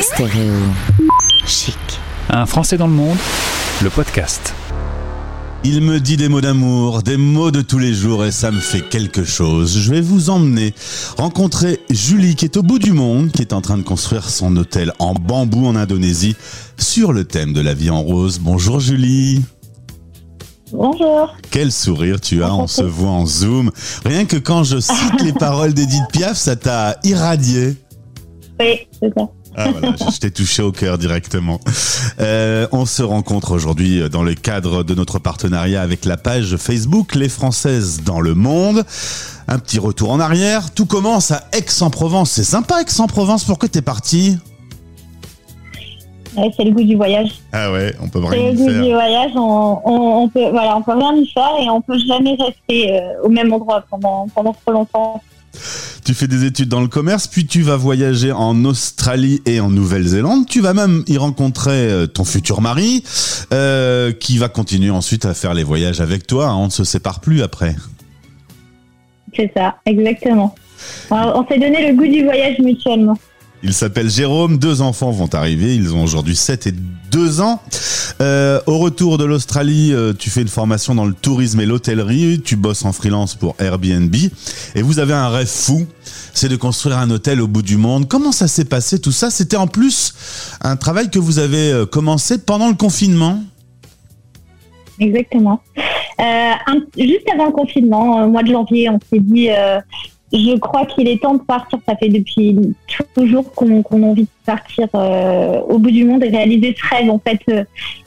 Stéréo chic. Un Français dans le monde, le podcast. Il me dit des mots d'amour, des mots de tous les jours et ça me fait quelque chose. Je vais vous emmener rencontrer Julie qui est au bout du monde, qui est en train de construire son hôtel en bambou en Indonésie sur le thème de la vie en rose. Bonjour Julie. Bonjour. Quel sourire tu as, on se voit en zoom. Rien que quand je cite les paroles d'Edith Piaf, ça t'a irradié. Oui, c'est ça. Ah voilà, je t'ai touché au cœur directement. Euh, on se rencontre aujourd'hui dans le cadre de notre partenariat avec la page Facebook Les Françaises dans le monde. Un petit retour en arrière. Tout commence à Aix-en-Provence. C'est sympa Aix-en-Provence. Pourquoi t'es parti? Ouais, c'est le goût du voyage. Ah ouais, on peut C'est rien le y goût du voyage. On, on, on peut, voilà, on peut rien y faire et on peut jamais rester euh, au même endroit pendant, pendant trop longtemps. Tu fais des études dans le commerce, puis tu vas voyager en Australie et en Nouvelle-Zélande. Tu vas même y rencontrer euh, ton futur mari, euh, qui va continuer ensuite à faire les voyages avec toi. On ne se sépare plus après. C'est ça, exactement. On, on s'est donné le goût du voyage mutuellement. Il s'appelle Jérôme, deux enfants vont arriver, ils ont aujourd'hui 7 et 2 ans. Euh, au retour de l'Australie, euh, tu fais une formation dans le tourisme et l'hôtellerie, tu bosses en freelance pour Airbnb. Et vous avez un rêve fou, c'est de construire un hôtel au bout du monde. Comment ça s'est passé tout ça? C'était en plus un travail que vous avez euh, commencé pendant le confinement. Exactement. Juste avant le confinement, au mois de janvier, on s'est dit, je crois qu'il est temps de partir. Ça fait depuis toujours qu'on a envie de partir euh, au bout du monde et réaliser ce rêve. En fait, euh,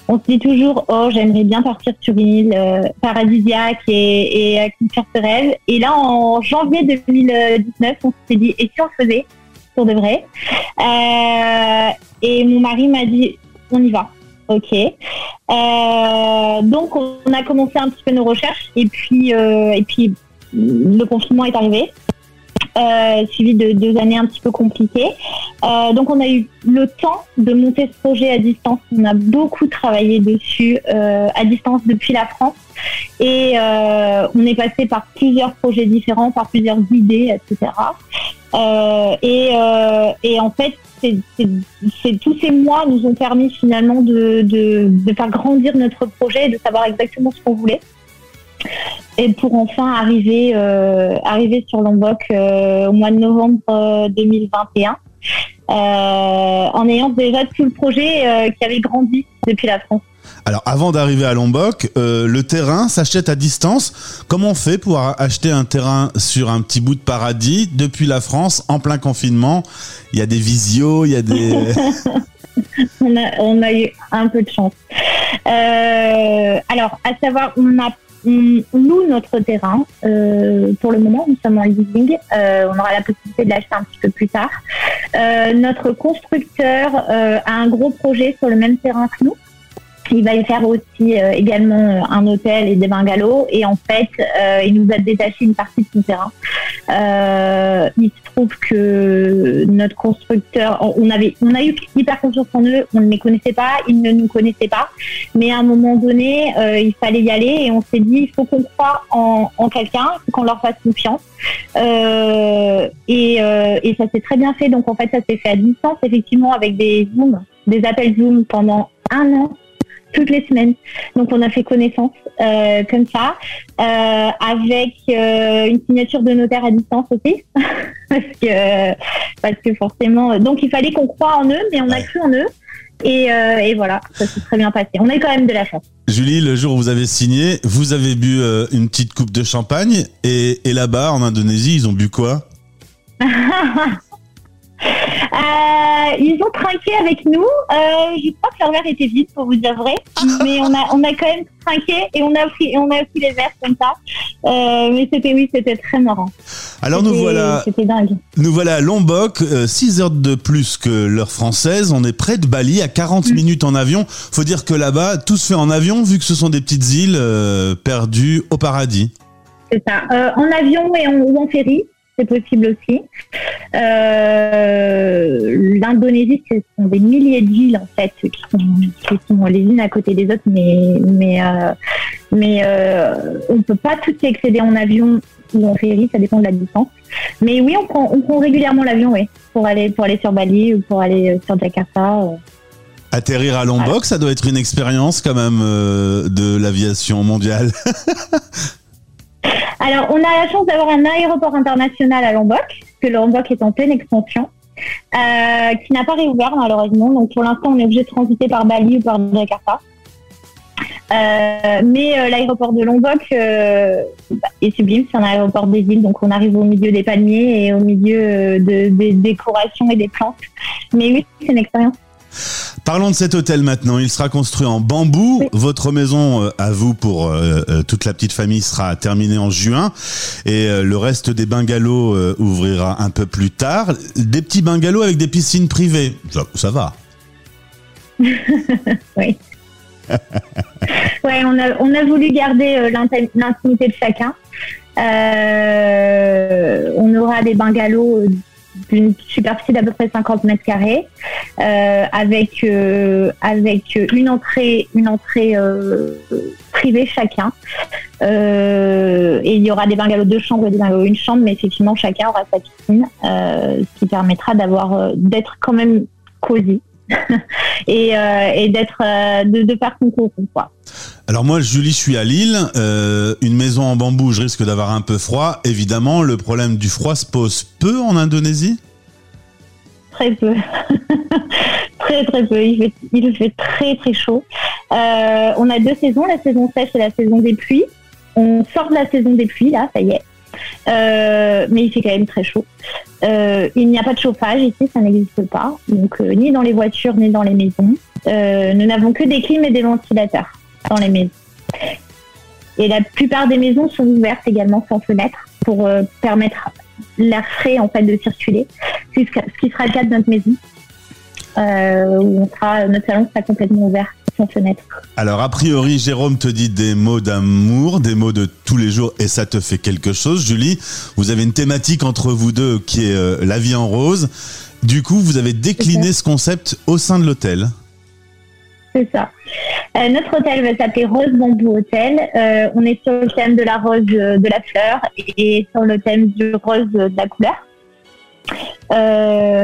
on se dit toujours, oh, j'aimerais bien partir sur une île euh, paradisiaque et, et accomplir ce rêve. Et là, en janvier 2019, on s'est dit, et si on le faisait? Pour de vrai Euh, Et mon mari m'a dit, on y va. Ok. Euh, donc on a commencé un petit peu nos recherches et puis et puis le confinement est arrivé, euh, suivi de deux années un petit peu compliquées. Euh, donc on a eu le temps de monter ce projet à distance. On a beaucoup travaillé dessus euh, à distance depuis la France et on est passé par plusieurs projets différents, par plusieurs idées, etc. Et, en fait, c'est- tous ces mois nous ont permis finalement de, de, de faire grandir notre projet et de savoir exactement ce qu'on voulait. Et pour enfin arriver, euh, arriver sur Lombok euh, au mois de novembre euh, 2021, euh, en ayant déjà tout le projet euh, qui avait grandi depuis la France. Alors avant d'arriver à Lombok, euh, le terrain s'achète à distance. Comment on fait pour acheter un terrain sur un petit bout de paradis depuis la France en plein confinement? Il y a des visios, il y a des... on a, on a eu un peu de chance. Euh, alors, à savoir, on a on loue notre terrain. Euh, pour le moment, nous sommes en leasing. Euh, on aura la possibilité de l'acheter un petit peu plus tard. Euh, notre constructeur euh, a un gros projet sur le même terrain que nous. Il va y faire aussi euh, également un hôtel et des bungalows. Et en fait, euh, il nous a détaché une partie de son terrain. Euh, il se trouve que notre constructeur, on avait, on a eu hyper confiance en eux. On ne les connaissait pas, ils ne nous connaissaient pas. Mais à un moment donné, il fallait y aller et on s'est dit, il faut qu'on croit en, en quelqu'un, qu'on leur fasse confiance. Euh, et, euh, et ça s'est très bien fait. Donc en fait, ça s'est fait à distance, effectivement, avec des Zoom, des appels Zoom pendant un an toutes les semaines. Donc on a fait connaissance euh, comme ça, euh, avec euh, une signature de notaire à distance aussi, parce que parce que forcément, donc il fallait qu'on croit en eux, mais on a cru en eux. Et, et voilà, ça s'est très bien passé. On a eu quand même de la chance. Julie, le jour où vous avez signé, vous avez bu une petite coupe de champagne et, et là-bas, en Indonésie, ils ont bu quoi? Euh, ils ont trinqué avec nous. Euh, je crois que leur verre était vide, pour vous dire vrai. Mais on a, on a quand même trinqué et on a pris, on a pris les verres comme ça. Euh, mais c'était, oui, c'était très marrant. Alors nous voilà, dingue. nous voilà à Lombok, 6 heures de plus que l'heure française. On est près de Bali, à 40 minutes en avion. Faut dire que là-bas, tout se fait en avion, vu que ce sont des petites îles euh, perdues au paradis. C'est ça. Euh, en avion et en, ou en ferry, c'est possible aussi. Euh, L'Indonésie, ce sont des milliers d'îles en fait qui sont, qui sont les unes à côté des autres, mais mais euh, mais euh, on peut pas toutes y accéder en avion ou en ferry, ça dépend de la distance. Mais oui, on prend, on prend régulièrement l'avion, oui, pour aller, pour aller sur Bali ou pour aller sur Jakarta. Atterrir à Lombok, ça doit être une expérience quand même de l'aviation mondiale. Alors, on a la chance d'avoir un aéroport international à Lombok, que Lombok est en pleine expansion, euh, qui n'a pas réouvert malheureusement. Donc, pour l'instant, on est obligé de transiter par Bali ou par Jakarta. Euh, mais euh, l'aéroport de Lombok est sublime, c'est un aéroport des îles, donc on arrive au milieu des palmiers et au milieu des décorations et des plantes. Mais oui, c'est une expérience. Parlons de cet hôtel maintenant. Il sera construit en bambou. Votre maison, euh, à vous pour euh, euh, toute la petite famille, sera terminée en juin. Et le reste des bungalows ouvrira un peu plus tard. Des petits bungalows avec des piscines privées. Ça, va. oui. ouais, on a, on a voulu garder l'intimité de chacun. on aura des bungalows d'une superficie d'à peu près 50 mètres carrés, euh, avec euh, avec une entrée une entrée euh, privée chacun. et il y aura des bungalows deux chambres et des bungalows une chambre, mais effectivement chacun aura sa piscine, ce qui permettra d'avoir d'être quand même cosy. et, d'être de, de faire concours quoi. Alors moi, Julie, je suis à Lille. Euh, une maison en bambou, je risque d'avoir un peu froid. Évidemment, le problème du froid se pose peu en Indonésie Très peu. très très peu. Il fait, très très chaud. Euh, on a deux saisons, la saison sèche et la saison des pluies. On sort de la saison des pluies, là, ça y est. Euh, mais il fait quand même très chaud. il n'y a pas de chauffage ici, ça n'existe pas. Donc ni dans les voitures ni dans les maisons. nous n'avons que des clims et des ventilateurs dans les maisons. Et la plupart des maisons sont ouvertes également sans fenêtre pour euh, permettre l'air frais en fait de circuler, ce qui sera le cas de notre maison, euh, où on sera, notre salon sera complètement ouvert sans fenêtre. Alors a priori, Jérôme te dit des mots d'amour, des mots de tous les jours, et ça te fait quelque chose. Julie, vous avez une thématique entre vous deux qui est euh, la vie en rose. Du coup, vous avez décliné ce concept au sein de l'hôtel. Ça. Euh, notre hôtel va s'appeler Rose Bambou Hôtel. Euh, on est sur le thème de la rose euh, de la fleur et sur le thème du rose de la couleur.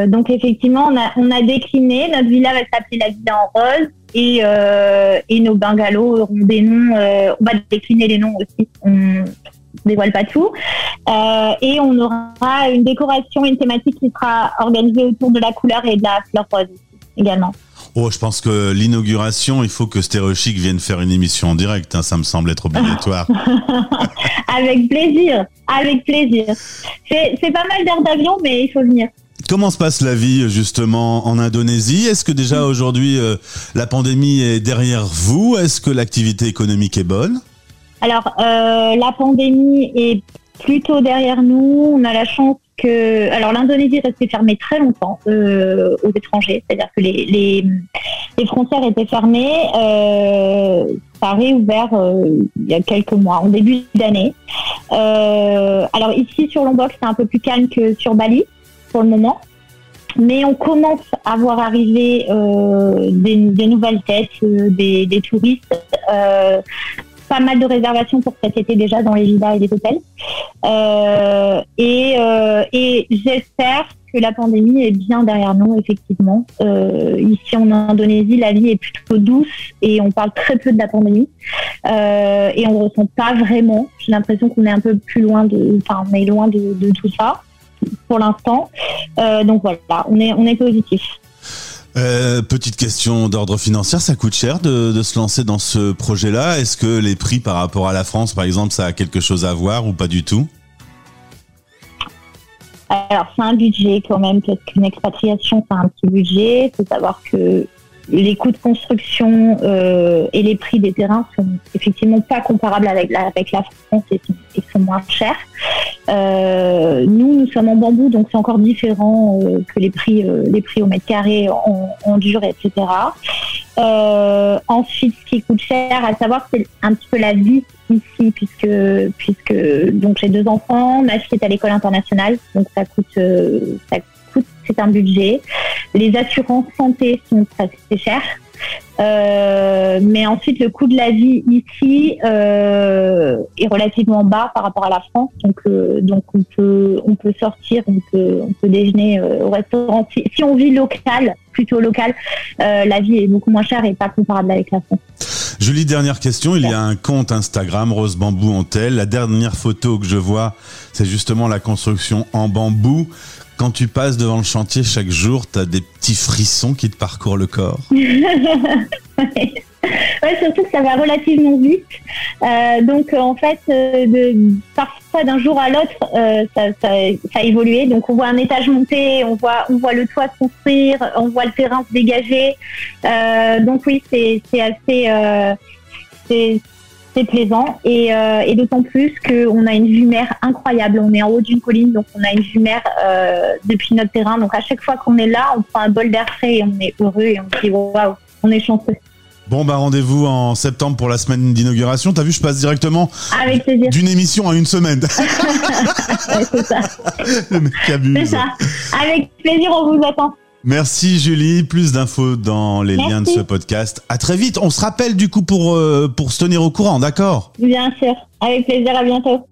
donc effectivement, on a, décliné. Notre villa va s'appeler la villa en rose et, et nos bungalows auront des noms. on va décliner les noms aussi. On dévoile pas tout. et on aura une décoration, une thématique qui sera organisée autour de la couleur et de la fleur rose également. Oh, je pense que l'inauguration, il faut que Stéréochic vienne faire une émission en direct. Hein, ça me semble être obligatoire. avec plaisir, avec plaisir. C'est pas mal d'heures d'avion, mais il faut venir. Comment se passe la vie justement en Indonésie? Est-ce que déjà aujourd'hui euh, la pandémie est derrière vous? Est-ce que l'activité économique est bonne? Alors euh, la pandémie est plutôt derrière nous. On a la chance que, alors l'Indonésie est restée fermée très longtemps euh, aux étrangers, c'est-à-dire que les, les, frontières étaient fermées. Euh, ça a réouvert euh, il y a quelques mois, en début d'année. Alors ici sur Lombok, c'est un peu plus calme que sur Bali pour le moment. Mais on commence à voir arriver des, des, nouvelles têtes, des, des touristes pas mal de réservations pour cet été déjà dans les villas et les hôtels. Euh, et, euh, et j'espère que la pandémie est bien derrière nous, effectivement. Euh, ici en Indonésie, la vie est plutôt douce et on parle très peu de la pandémie. et on ne ressent pas vraiment. J'ai l'impression qu'on est un peu plus loin de, enfin, on est loin de, de tout ça pour l'instant. donc voilà, on est, on est positif. Euh, petite question d'ordre financier, ça coûte cher de, se lancer dans ce projet-là. Est-ce que les prix par rapport à la France, par exemple, ça a quelque chose à voir ou pas du tout? Alors c'est un budget quand même, parce qu'une expatriation, c'est un petit budget. Il faut savoir que les coûts de construction euh, et les prix des terrains sont effectivement pas comparables avec la, avec la France et, sont moins chers. Euh, nous, nous sommes en bambou, donc c'est encore différent euh, que les prix, les prix au mètre carré en, en dur, etc. ensuite, ce qui coûte cher, à savoir, c'est un petit peu la vie ici, puisque, puisque donc j'ai deux enfants, ma fille est à l'école internationale, donc ça coûte, ça coûte c'est un budget. Les assurances santé sont assez chères. Euh, mais ensuite, le coût de la vie ici euh, est relativement bas par rapport à la France. Donc, euh, donc on peut on peut sortir, on peut on peut déjeuner au restaurant. Si, on vit local, plutôt local, la vie est beaucoup moins chère et pas comparable avec la France. Julie, dernière question. Il y a un compte Instagram, Rose Bambou Hontel. La dernière photo que je vois, c'est justement la construction en bambou. Quand tu passes devant le chantier chaque jour, tu as des petits frissons qui te parcourent le corps. Ouais, surtout que ça va relativement vite. Euh, donc en fait, euh, de, parfois d'un jour à l'autre, euh, ça, ça, a évolué. Donc on voit un étage monter, on voit, on voit le toit se construire, on voit le terrain se dégager. Donc oui, c'est assez, c'est plaisant et, euh, et d'autant plus qu'on a une vue mer incroyable. On est en haut d'une colline, donc on a une vue mer euh, depuis notre terrain. Donc à chaque fois qu'on est là, on prend un bol d'air frais et on est heureux et on se dit waouh, on est chanceux. Bon, bah rendez-vous en septembre pour la semaine d'inauguration. T'as vu, je passe directement d'une émission à une semaine. Ouais, c'est ça. Le mec C'est ça. Avec plaisir, on vous attend. Merci Julie. Plus d'infos dans les Merci. liens de ce podcast. À très vite. On se rappelle du coup pour, euh, pour se tenir au courant, d'accord? Bien sûr. Avec plaisir, à bientôt.